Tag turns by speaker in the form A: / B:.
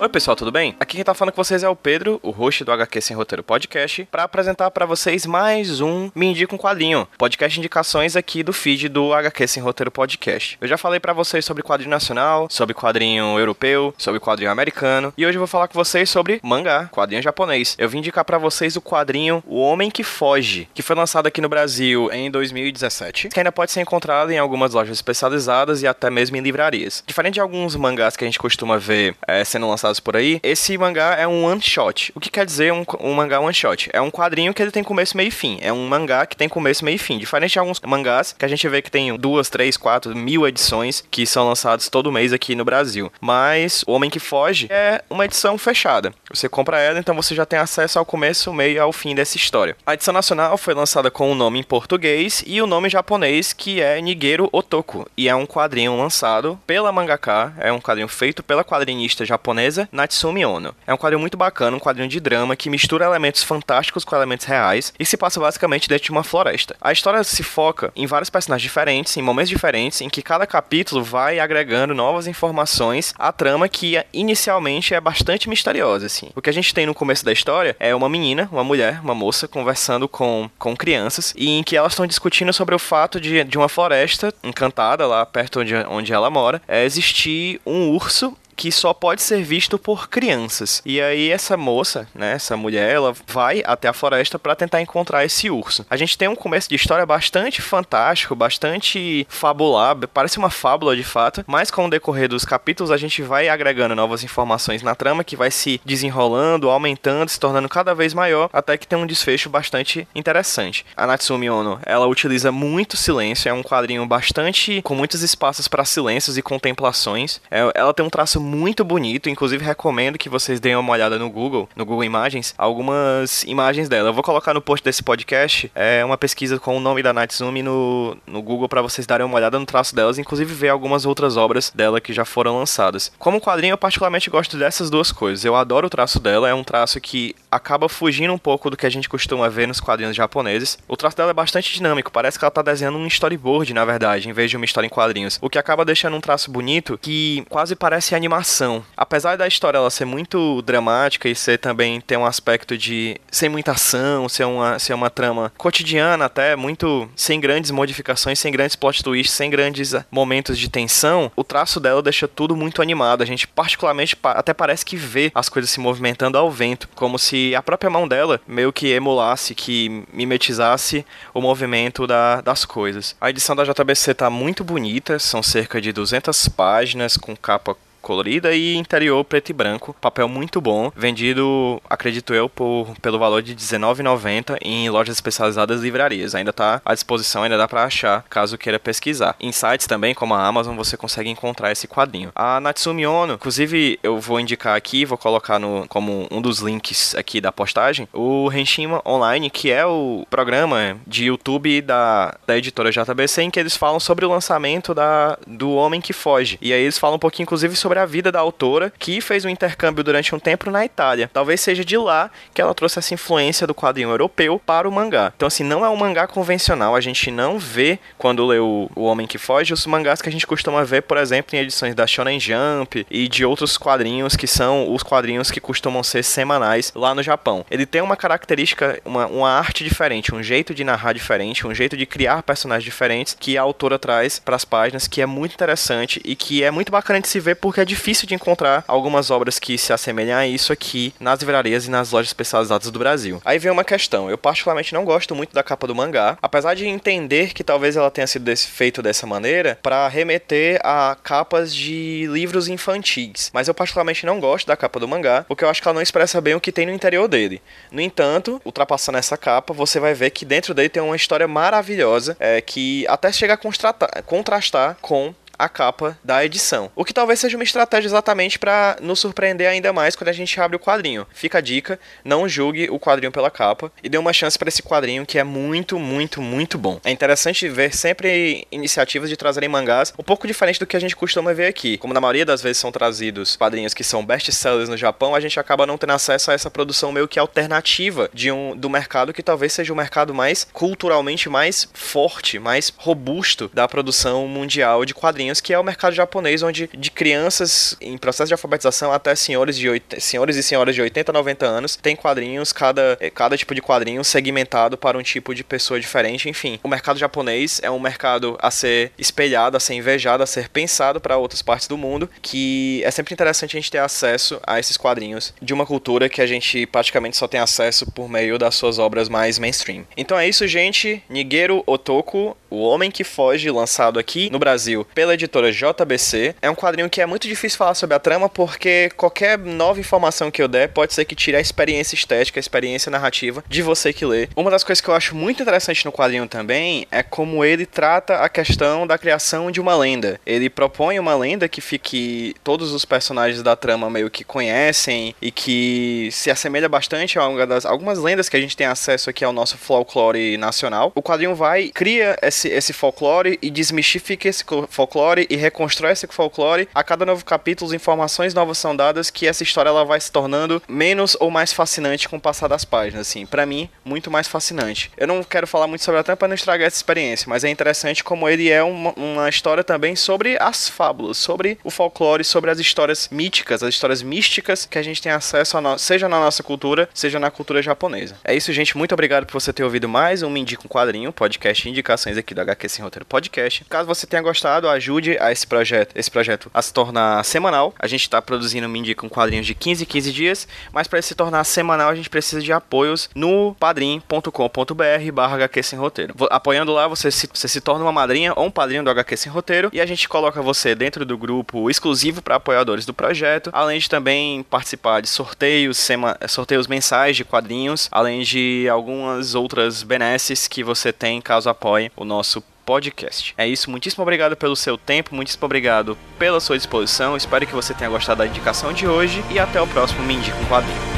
A: Oi pessoal, tudo bem? Aqui quem tá falando com vocês é o Pedro, o host do HQ Sem Roteiro Podcast, para apresentar para vocês mais um Me Indica um Quadrinho, podcast indicações aqui do feed do HQ Sem Roteiro Podcast. Eu já falei para vocês sobre quadrinho nacional, sobre quadrinho europeu, sobre quadrinho americano, e hoje eu vou falar com vocês sobre mangá, quadrinho japonês. Eu vim indicar para vocês o quadrinho O Homem que Foge, que foi lançado aqui no Brasil em 2017, que ainda pode ser encontrado em algumas lojas especializadas e até mesmo em livrarias. Diferente de alguns mangás que a gente costuma ver é, sendo lançados por aí, esse mangá é um one shot. O que quer dizer um, um, mangá one shot? É um quadrinho que ele tem começo, meio e fim. É um mangá que tem começo, meio e fim. Diferente de alguns mangás que a gente vê que tem duas, três, quatro mil edições que são lançados todo mês aqui no Brasil. Mas O Homem que Foge é uma edição fechada. Você compra ela, então você já tem acesso ao começo, meio e ao fim dessa história. A edição nacional foi lançada com o nome em português e o nome japonês que é Nigeru Otoku. E é um quadrinho lançado pela mangaka, é um quadrinho feito pela quadrinista japonesa Natsumi Ono. É um quadrinho muito bacana, um quadrinho de drama que mistura elementos fantásticos com elementos reais e se passa basicamente dentro de uma floresta. A história se foca em vários personagens diferentes, em momentos diferentes, em que cada capítulo vai agregando novas informações à trama que inicialmente é bastante misteriosa, assim. O que a gente tem no começo da história é uma menina, uma mulher, uma moça, conversando com, com crianças e em que elas estão discutindo sobre o fato de, de uma floresta encantada lá perto de onde ela mora é existir um urso que só pode ser visto por crianças. E aí essa moça, né, essa mulher, ela vai até a floresta para tentar encontrar esse urso. A gente tem um começo de história bastante fantástico, bastante fabulado, parece uma fábula de fato, mas com o decorrer dos capítulos a gente vai agregando novas informações na trama que vai se desenrolando, aumentando, se tornando cada vez maior, até que tem um desfecho bastante interessante. A Natsumi Ono, ela utiliza muito silêncio, é um quadrinho bastante com muitos espaços para silêncios e contemplações. É, ela tem um traço muito bonito, inclusive recomendo que vocês deem uma olhada no Google, no Google Imagens, algumas imagens dela. Eu vou colocar no post desse podcast é uma pesquisa com o nome da Natsumi no, no Google para vocês darem uma olhada no traço delas, inclusive ver algumas outras obras dela que já foram lançadas. Como quadrinho, eu particularmente gosto dessas duas coisas. Eu adoro o traço dela, é um traço que acaba fugindo um pouco do que a gente costuma ver nos quadrinhos japoneses. O traço dela é bastante dinâmico, parece que ela tá desenhando um storyboard, na verdade, em vez de uma história em quadrinhos. O que acaba deixando um traço bonito que quase parece animação animação. Apesar da história ela ser muito dramática e ser também ter um aspecto de sem muita ação, ser uma, ser uma trama cotidiana até, muito sem grandes modificações, sem grandes plot twists, sem grandes momentos de tensão, o traço dela deixa tudo muito animado. A gente particularmente até parece que vê as coisas se movimentando ao vento, como se a própria mão dela meio que emulasse, que mimetizasse o movimento da, das coisas. A edição da JBC tá muito bonita, são cerca de 200 páginas com capa colorida e interior preto e branco. Papel muito bom, vendido, acredito eu, por, pelo valor de R$19,90 em lojas especializadas e livrarias. Ainda está à disposição, ainda dá para achar, caso queira pesquisar. Em sites também, como a Amazon, você consegue encontrar esse quadrinho. A Natsumi Ono, inclusive eu vou indicar aqui, vou colocar no, como um dos links aqui da postagem, o Renshima Online, que é o programa de YouTube da, da editora JBC, em que eles falam sobre o lançamento da, do Homem que Foge. E aí eles falam um pouquinho, inclusive, sobre sobre a vida da autora, que fez um intercâmbio durante um tempo na Itália. Talvez seja de lá que ela trouxe essa influência do quadrinho europeu para o mangá. Então, assim, não é um mangá convencional, a gente não vê, quando lê o, o Homem que Foge, os mangás que a gente costuma ver, por exemplo, em edições da Shonen Jump e de outros quadrinhos que são os quadrinhos que costumam ser semanais lá no Japão. Ele tem uma característica, uma, uma arte diferente, um jeito de narrar diferente, um jeito de criar personagens diferentes que a autora traz para as páginas, que é muito interessante e que é muito bacana de se ver porque é difícil de encontrar algumas obras que se assemelham a isso aqui nas livrarias e nas lojas especializadas do Brasil. Aí vem uma questão, eu particularmente não gosto muito da capa do mangá, apesar de entender que talvez ela tenha sido feito dessa maneira para remeter a capas de livros infantis, mas eu particularmente não gosto da capa do mangá, porque eu acho que ela não expressa bem o que tem no interior dele. No entanto, ultrapassando essa capa, você vai ver que dentro dele tem uma história maravilhosa, é, que até chega a contrastar com a capa da edição. O que talvez seja uma estratégia exatamente para nos surpreender ainda mais quando a gente abre o quadrinho. Fica a dica, não julgue o quadrinho pela capa e dê uma chance para esse quadrinho que é muito, muito, muito bom. É interessante ver sempre iniciativas de trazerem mangás um pouco diferente do que a gente costuma ver aqui. Como na maioria das vezes são trazidos quadrinhos que são best-sellers no Japão, a gente acaba não tendo acesso a essa produção meio que alternativa de um do mercado que talvez seja o mercado mais culturalmente mais forte, mais robusto da produção mundial de quadrinhos, que é o mercado japonês, onde de crianças em processo de alfabetização até senhores de 80, senhores e senhoras de 80, 90 anos, tem quadrinhos, cada, cada tipo de quadrinho segmentado para um tipo de pessoa diferente, enfim. O mercado japonês é um mercado a ser espelhado, a ser invejado, a ser pensado para outras partes do mundo, que é sempre interessante a gente ter acesso a esses quadrinhos de uma cultura que a gente praticamente só tem acesso por meio das suas obras mais mainstream. Então é isso, gente. Nigeru Otoko, O Homem que Foge, lançado aqui no Brasil pela editora JBC. É um quadrinho que é muito difícil falar sobre a trama porque qualquer nova informação que eu der pode ser que tire a experiência estética, a experiência narrativa de você que lê. Uma das coisas que eu acho muito interessante no quadrinho também é como ele trata a questão da criação de uma lenda. Ele propõe uma lenda que fique todos os personagens da trama meio que conhecem e que se assemelha bastante a das, algumas lendas que a gente tem acesso aqui ao nosso folclore nacional. O quadrinho vai, cria esse, esse folclore e desmistifica esse folclore e reconstrói esse folclore. A cada novo capítulo, informações novas são dadas que essa história ela vai se tornando menos ou mais fascinante com o passar das páginas, assim. Para mim, muito mais fascinante. Eu não quero falar muito sobre a trama para não estragar essa experiência, mas é interessante como ele é uma, uma história também sobre as fábulas, sobre o folclore, sobre as histórias míticas, as histórias místicas que a gente tem acesso a, no, seja na nossa cultura, seja na cultura japonesa. É isso, gente. Muito obrigado por você ter ouvido mais um Me Indica um Quadrinho, podcast indicações aqui do HQ Sem Roteiro Podcast. Caso você tenha gostado, ajude a esse projeto, esse projeto a se tornar semanal. A gente está produzindo Me Indica um Quadrinho de 15 em 15 dias, mas para se tornar semanal a gente precisa de apoios no padrim.com.br barra HQ Sem Roteiro. Apoiando lá, você se, você se torna uma madrinha ou um padrinho do HQ Sem Roteiro e a gente coloca você dentro do grupo exclusivo para apoiadores do projeto, além de também participar de sorteios, sema, sorteios mensais de quadrinhos, além de algumas outras benesses que você tem caso apoie o nosso podcast. É isso, muitíssimo obrigado pelo seu tempo, muitíssimo obrigado pela sua disposição. Espero que você tenha gostado da indicação de hoje e até o próximo Me Indica um Quadrinho.